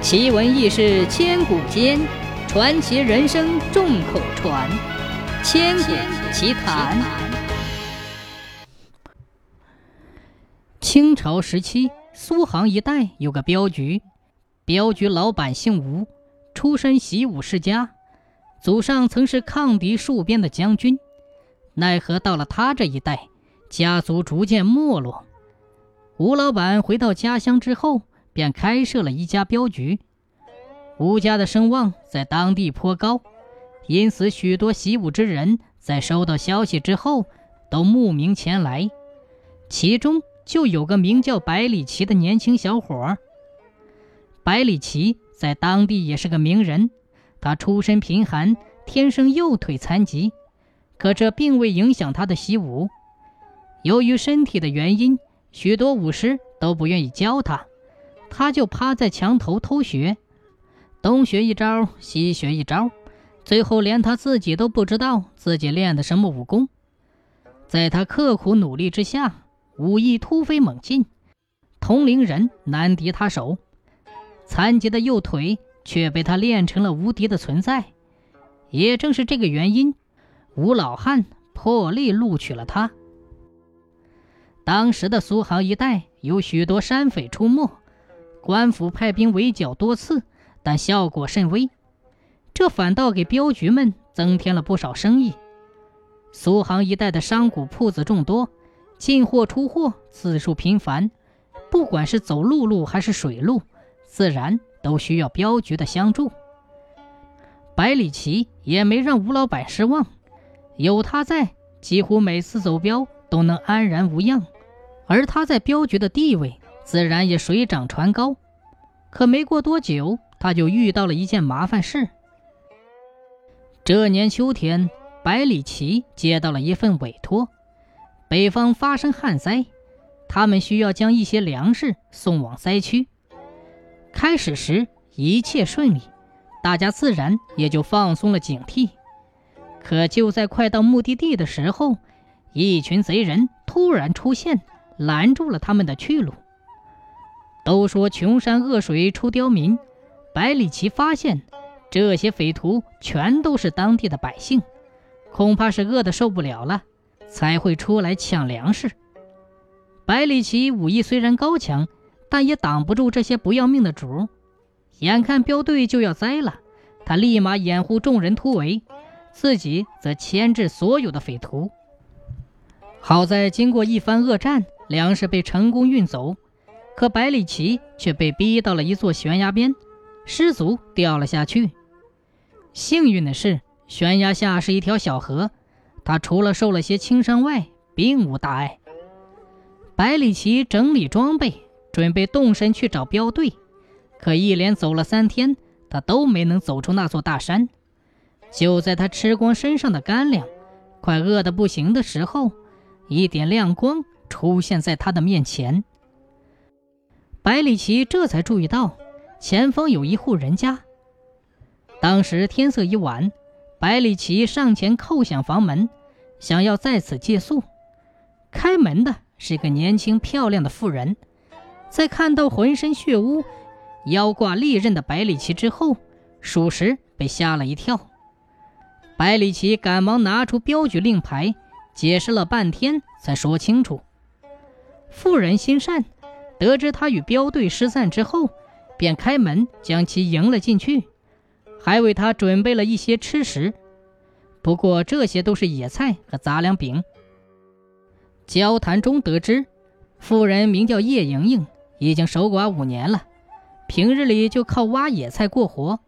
奇闻异事千古间，传奇人生众口传。千古奇谈。清朝时期，苏杭一带有个镖局，镖局老板姓吴，出身习武世家，祖上曾是抗敌戍边的将军。奈何到了他这一代，家族逐渐没落。吴老板回到家乡之后。便开设了一家镖局，吴家的声望在当地颇高，因此许多习武之人在收到消息之后都慕名前来。其中就有个名叫百里奇的年轻小伙。百里奇在当地也是个名人，他出身贫寒，天生右腿残疾，可这并未影响他的习武。由于身体的原因，许多武师都不愿意教他。他就趴在墙头偷学，东学一招，西学一招，最后连他自己都不知道自己练的什么武功。在他刻苦努力之下，武艺突飞猛进，同龄人难敌他手。残疾的右腿却被他练成了无敌的存在。也正是这个原因，吴老汉破例录取了他。当时的苏杭一带有许多山匪出没。官府派兵围剿多次，但效果甚微，这反倒给镖局们增添了不少生意。苏杭一带的商贾铺子众多，进货出货次数频繁，不管是走陆路还是水路，自然都需要镖局的相助。百里奇也没让吴老板失望，有他在，几乎每次走镖都能安然无恙，而他在镖局的地位。自然也水涨船高，可没过多久，他就遇到了一件麻烦事。这年秋天，百里奇接到了一份委托，北方发生旱灾，他们需要将一些粮食送往灾区。开始时一切顺利，大家自然也就放松了警惕。可就在快到目的地的时候，一群贼人突然出现，拦住了他们的去路。都说穷山恶水出刁民，百里奇发现这些匪徒全都是当地的百姓，恐怕是饿得受不了了，才会出来抢粮食。百里奇武艺虽然高强，但也挡不住这些不要命的主。眼看镖队就要栽了，他立马掩护众人突围，自己则牵制所有的匪徒。好在经过一番恶战，粮食被成功运走。可百里奇却被逼到了一座悬崖边，失足掉了下去。幸运的是，悬崖下是一条小河，他除了受了些轻伤外，并无大碍。百里奇整理装备，准备动身去找镖队，可一连走了三天，他都没能走出那座大山。就在他吃光身上的干粮，快饿得不行的时候，一点亮光出现在他的面前。百里奇这才注意到前方有一户人家。当时天色已晚，百里奇上前叩响房门，想要在此借宿。开门的是个年轻漂亮的妇人，在看到浑身血污、腰挂利刃的百里奇之后，属实被吓了一跳。百里奇赶忙拿出镖局令牌，解释了半天才说清楚。妇人心善。得知他与镖队失散之后，便开门将其迎了进去，还为他准备了一些吃食。不过这些都是野菜和杂粮饼。交谈中得知，妇人名叫叶莹莹，已经守寡五年了，平日里就靠挖野菜过活。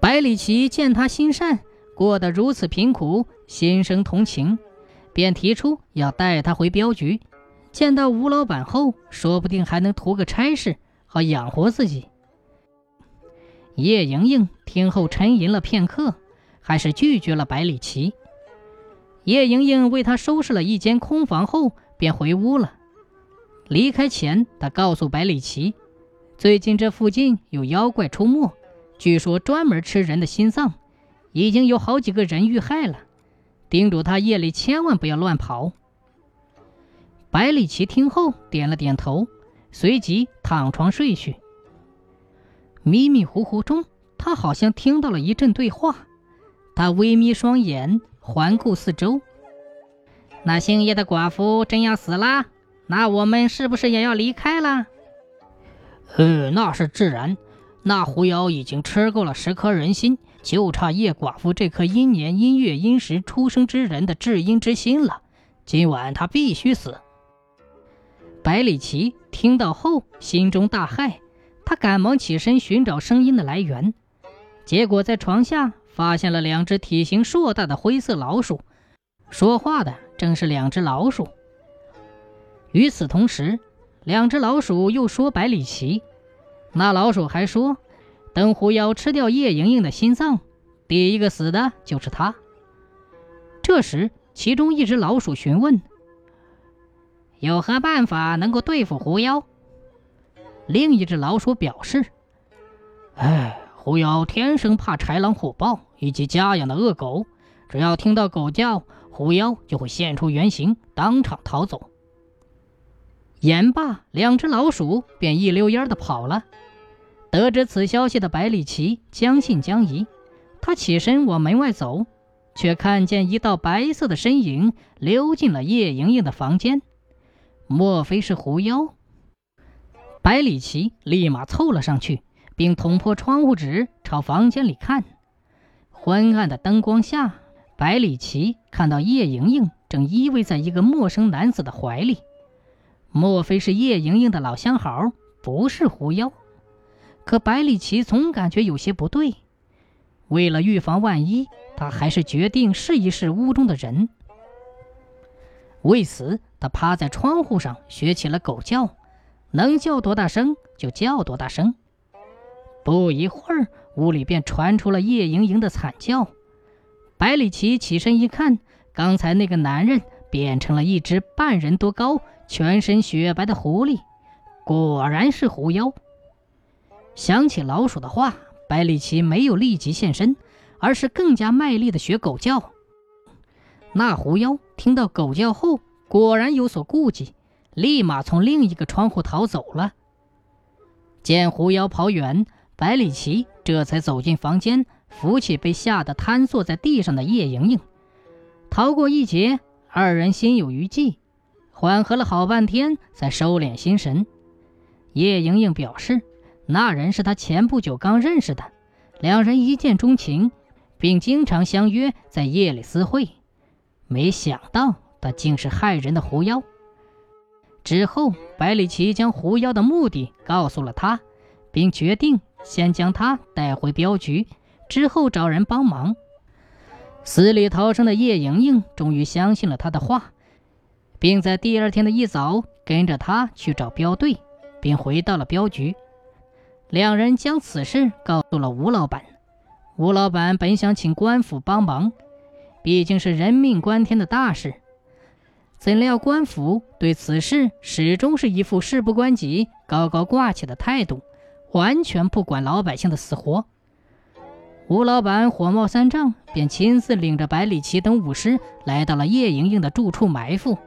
百里奇见她心善，过得如此贫苦，心生同情，便提出要带她回镖局。见到吴老板后，说不定还能图个差事，好养活自己。叶莹莹听后沉吟了片刻，还是拒绝了百里奇。叶莹莹为他收拾了一间空房后，便回屋了。离开前，他告诉百里奇，最近这附近有妖怪出没，据说专门吃人的心脏，已经有好几个人遇害了，叮嘱他夜里千万不要乱跑。百里奇听后点了点头，随即躺床睡去。迷迷糊糊中，他好像听到了一阵对话。他微眯双眼，环顾四周。那姓叶的寡妇真要死了？那我们是不是也要离开了？呃，那是自然。那狐妖已经吃够了十颗人心，就差叶寡妇这颗阴年阴月阴时出生之人的至阴之心了。今晚他必须死。百里奇听到后，心中大骇，他赶忙起身寻找声音的来源，结果在床下发现了两只体型硕大的灰色老鼠。说话的正是两只老鼠。与此同时，两只老鼠又说：“百里奇。”那老鼠还说：“等狐妖吃掉叶莹莹的心脏，第一个死的就是他。”这时，其中一只老鼠询问：“有何办法能够对付狐妖？”另一只老鼠表示：“哎，狐妖天生怕豺狼虎豹以及家养的恶狗，只要听到狗叫，狐妖就会现出原形，当场逃走。”言罢，两只老鼠便一溜烟的跑了。得知此消息的百里奇将信将疑，他起身往门外走，却看见一道白色的身影溜进了叶莹莹的房间。莫非是狐妖？百里奇立马凑了上去，并捅破窗户纸朝房间里看。昏暗的灯光下，百里奇看到叶莹莹正依偎在一个陌生男子的怀里。莫非是叶莹莹的老相好？不是狐妖？可百里奇总感觉有些不对。为了预防万一，他还是决定试一试屋中的人。为此，他趴在窗户上学起了狗叫，能叫多大声就叫多大声。不一会儿，屋里便传出了叶莹莹的惨叫。百里奇起身一看，刚才那个男人变成了一只半人多高。全身雪白的狐狸，果然是狐妖。想起老鼠的话，百里奇没有立即现身，而是更加卖力的学狗叫。那狐妖听到狗叫后，果然有所顾忌，立马从另一个窗户逃走了。见狐妖跑远，百里奇这才走进房间，扶起被吓得瘫坐在地上的叶莹莹。逃过一劫，二人心有余悸。缓和了好半天，才收敛心神。叶莹莹表示，那人是她前不久刚认识的，两人一见钟情，并经常相约在夜里私会。没想到，他竟是害人的狐妖。之后，百里奇将狐妖的目的告诉了他，并决定先将他带回镖局，之后找人帮忙。死里逃生的叶莹莹终于相信了他的话。并在第二天的一早跟着他去找镖队，并回到了镖局。两人将此事告诉了吴老板。吴老板本想请官府帮忙，毕竟是人命关天的大事。怎料官府对此事始终是一副事不关己、高高挂起的态度，完全不管老百姓的死活。吴老板火冒三丈，便亲自领着百里奇等武师来到了叶莹莹的住处埋伏。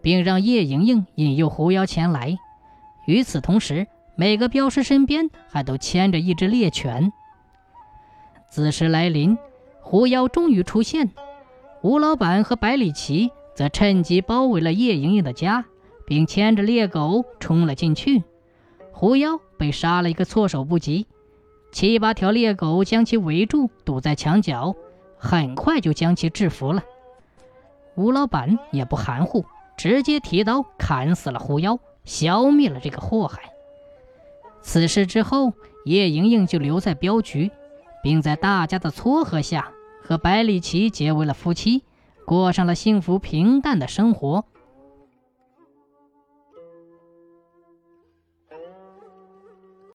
并让叶莹莹引诱狐妖前来。与此同时，每个镖师身边还都牵着一只猎犬。子时来临，狐妖终于出现。吴老板和百里奇则趁机包围了叶莹莹的家，并牵着猎狗冲了进去。狐妖被杀了一个措手不及，七八条猎狗将其围住，堵在墙角，很快就将其制服了。吴老板也不含糊。直接提刀砍死了狐妖，消灭了这个祸害。此事之后，叶莹莹就留在镖局，并在大家的撮合下和百里奇结为了夫妻，过上了幸福平淡的生活。